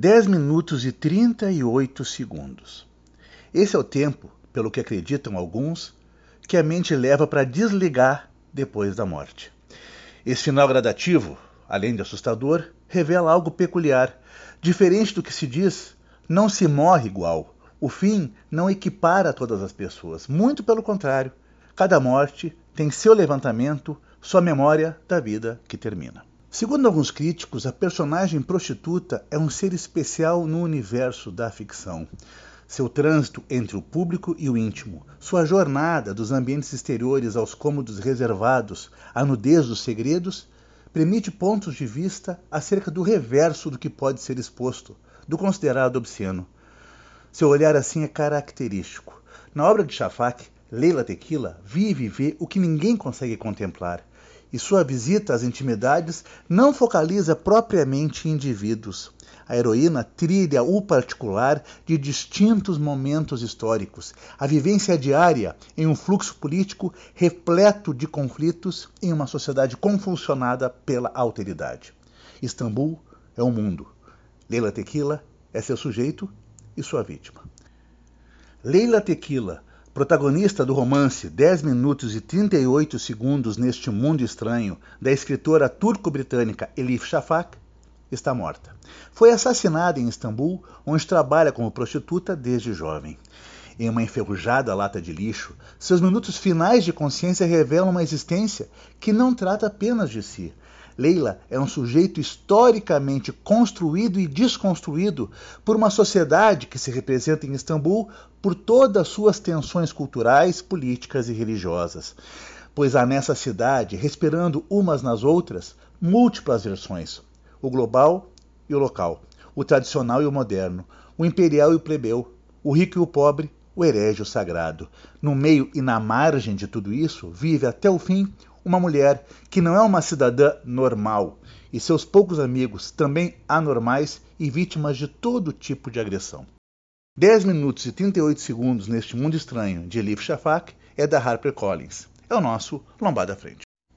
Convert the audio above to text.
10 minutos e 38 segundos. Esse é o tempo, pelo que acreditam alguns, que a mente leva para desligar depois da morte. Esse final gradativo, além de assustador, revela algo peculiar. Diferente do que se diz, não se morre igual. O fim não equipara todas as pessoas. Muito pelo contrário. Cada morte tem seu levantamento, sua memória da vida que termina. Segundo alguns críticos, a personagem prostituta é um ser especial no universo da ficção. Seu trânsito entre o público e o íntimo, sua jornada dos ambientes exteriores aos cômodos reservados, a nudez dos segredos, permite pontos de vista acerca do reverso do que pode ser exposto, do considerado obsceno. Seu olhar assim é característico. Na obra de Shafak, Leila Tequila vive e vê o que ninguém consegue contemplar e sua visita às intimidades não focaliza propriamente indivíduos. A heroína trilha o particular de distintos momentos históricos, a vivência diária em um fluxo político repleto de conflitos em uma sociedade convulsionada pela alteridade. Istambul é o mundo. Leila Tequila é seu sujeito e sua vítima. Leila Tequila Protagonista do romance 10 minutos e 38 segundos neste mundo estranho, da escritora turco-britânica Elif Shafak, está morta. Foi assassinada em Istambul, onde trabalha como prostituta desde jovem. Em uma enferrujada lata de lixo, seus minutos finais de consciência revelam uma existência que não trata apenas de si, Leila é um sujeito historicamente construído e desconstruído por uma sociedade que se representa em Istambul por todas suas tensões culturais, políticas e religiosas. Pois há nessa cidade, respirando umas nas outras, múltiplas versões: o global e o local, o tradicional e o moderno, o imperial e o plebeu, o rico e o pobre, o herege e o sagrado. No meio e na margem de tudo isso, vive até o fim uma mulher que não é uma cidadã normal e seus poucos amigos também anormais e vítimas de todo tipo de agressão. 10 minutos e 38 segundos neste mundo estranho de Elif Shafak é da HarperCollins. É o nosso Lombada Frente.